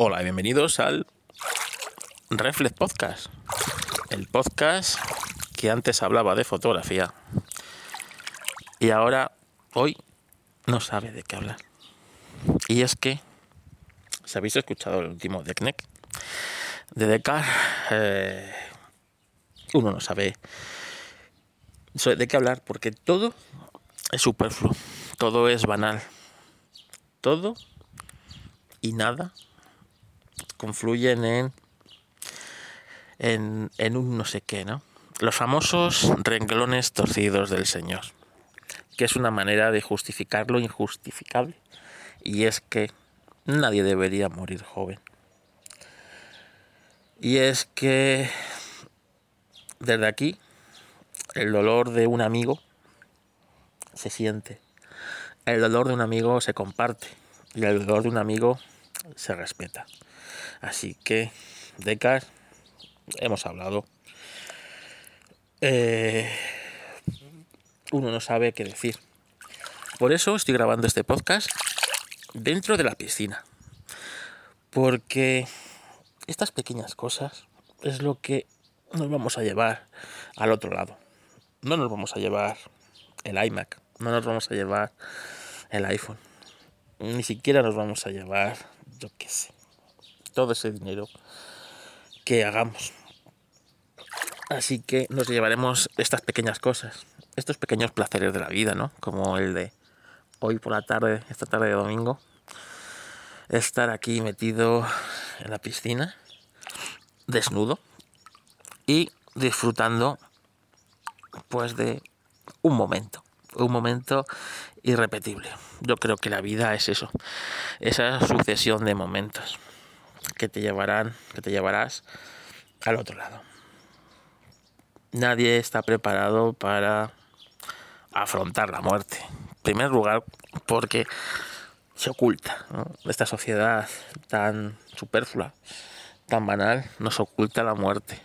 Hola y bienvenidos al Reflex Podcast, el podcast que antes hablaba de fotografía y ahora, hoy, no sabe de qué hablar. Y es que, si habéis escuchado el último de Kneck, de Decar, eh, uno no sabe de qué hablar porque todo es superfluo, todo es banal, todo y nada confluyen en, en, en un no sé qué, ¿no? Los famosos renglones torcidos del Señor, que es una manera de justificar lo injustificable, y es que nadie debería morir joven. Y es que desde aquí el dolor de un amigo se siente. El dolor de un amigo se comparte y el dolor de un amigo se respeta. Así que, Decar, hemos hablado. Eh, uno no sabe qué decir. Por eso estoy grabando este podcast dentro de la piscina. Porque estas pequeñas cosas es lo que nos vamos a llevar al otro lado. No nos vamos a llevar el iMac, no nos vamos a llevar el iPhone, ni siquiera nos vamos a llevar, yo qué sé, todo ese dinero que hagamos. Así que nos llevaremos estas pequeñas cosas, estos pequeños placeres de la vida, ¿no? Como el de hoy por la tarde, esta tarde de domingo, estar aquí metido en la piscina, desnudo y disfrutando pues de un momento, un momento irrepetible. Yo creo que la vida es eso, esa sucesión de momentos que te llevarán, que te llevarás al otro lado. Nadie está preparado para afrontar la muerte. En primer lugar, porque se oculta. Esta sociedad tan superflua, tan banal, nos oculta la muerte,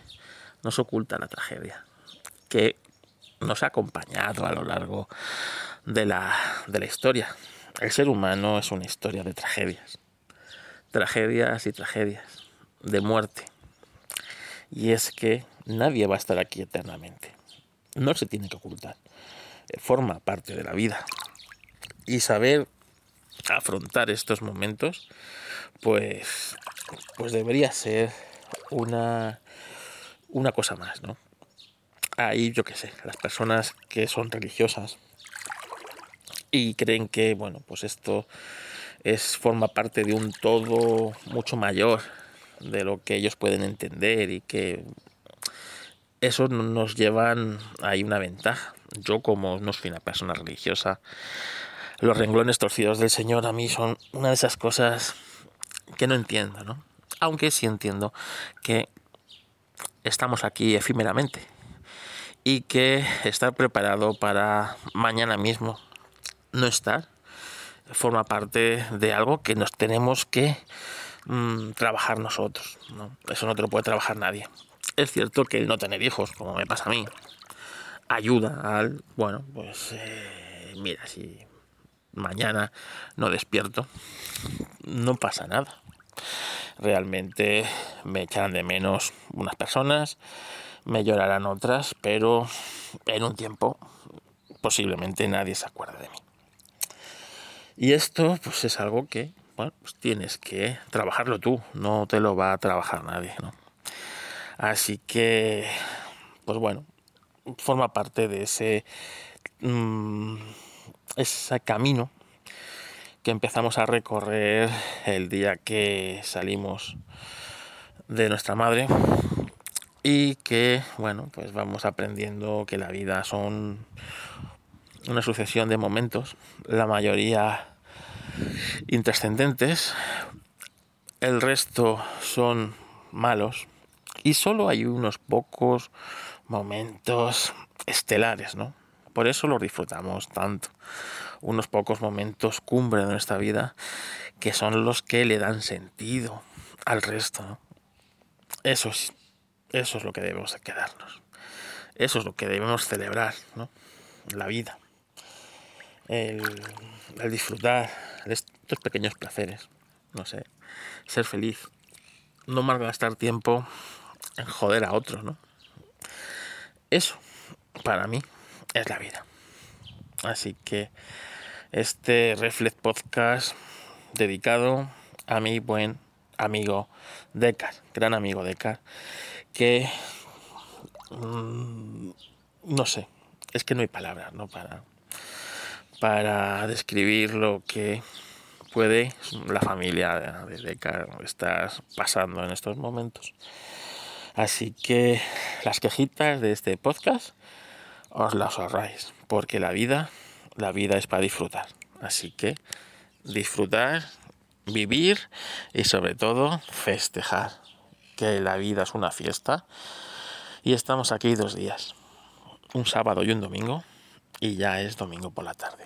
nos oculta la tragedia, que nos ha acompañado a lo largo de la, de la historia. El ser humano es una historia de tragedias, tragedias y tragedias, de muerte. Y es que nadie va a estar aquí eternamente. No se tiene que ocultar. Forma parte de la vida. Y saber afrontar estos momentos, pues, pues debería ser una, una cosa más, ¿no? Ahí, yo qué sé, las personas que son religiosas y creen que, bueno, pues esto es, forma parte de un todo mucho mayor de lo que ellos pueden entender y que eso nos llevan ahí una ventaja. Yo como no soy una persona religiosa, los renglones torcidos del Señor a mí son una de esas cosas que no entiendo, ¿no? Aunque sí entiendo que estamos aquí efímeramente y que estar preparado para mañana mismo no estar forma parte de algo que nos tenemos que mm, trabajar nosotros. ¿no? Eso no te lo puede trabajar nadie. Es cierto que no tener hijos, como me pasa a mí, ayuda al, bueno, pues eh, mira, si mañana no despierto, no pasa nada. Realmente me echarán de menos unas personas, me llorarán otras, pero en un tiempo posiblemente nadie se acuerde de mí. Y esto pues es algo que bueno, pues tienes que trabajarlo tú, no te lo va a trabajar nadie, ¿no? Así que pues bueno, forma parte de ese mm, ese camino que empezamos a recorrer el día que salimos de nuestra madre y que bueno pues vamos aprendiendo que la vida son una sucesión de momentos la mayoría intrascendentes el resto son malos y solo hay unos pocos momentos estelares no por eso lo disfrutamos tanto unos pocos momentos cumbre de nuestra vida que son los que le dan sentido al resto ¿no? eso es eso es lo que debemos quedarnos. Eso es lo que debemos celebrar, ¿no? La vida. El, disfrutar de estos pequeños placeres. No sé. ser feliz, no malgastar tiempo en joder a otros, ¿no? Eso, para mí, es la vida. Así que este Reflex Podcast dedicado a mi buen amigo Decar, gran amigo Decar, que mm, no sé, es que no hay palabras, ¿no? Para, para describir lo que puede la familia de Decar estar pasando en estos momentos. Así que las quejitas de este podcast os las ahorráis, porque la vida, la vida es para disfrutar. Así que disfrutar, vivir y sobre todo festejar, que la vida es una fiesta y estamos aquí dos días, un sábado y un domingo, y ya es domingo por la tarde.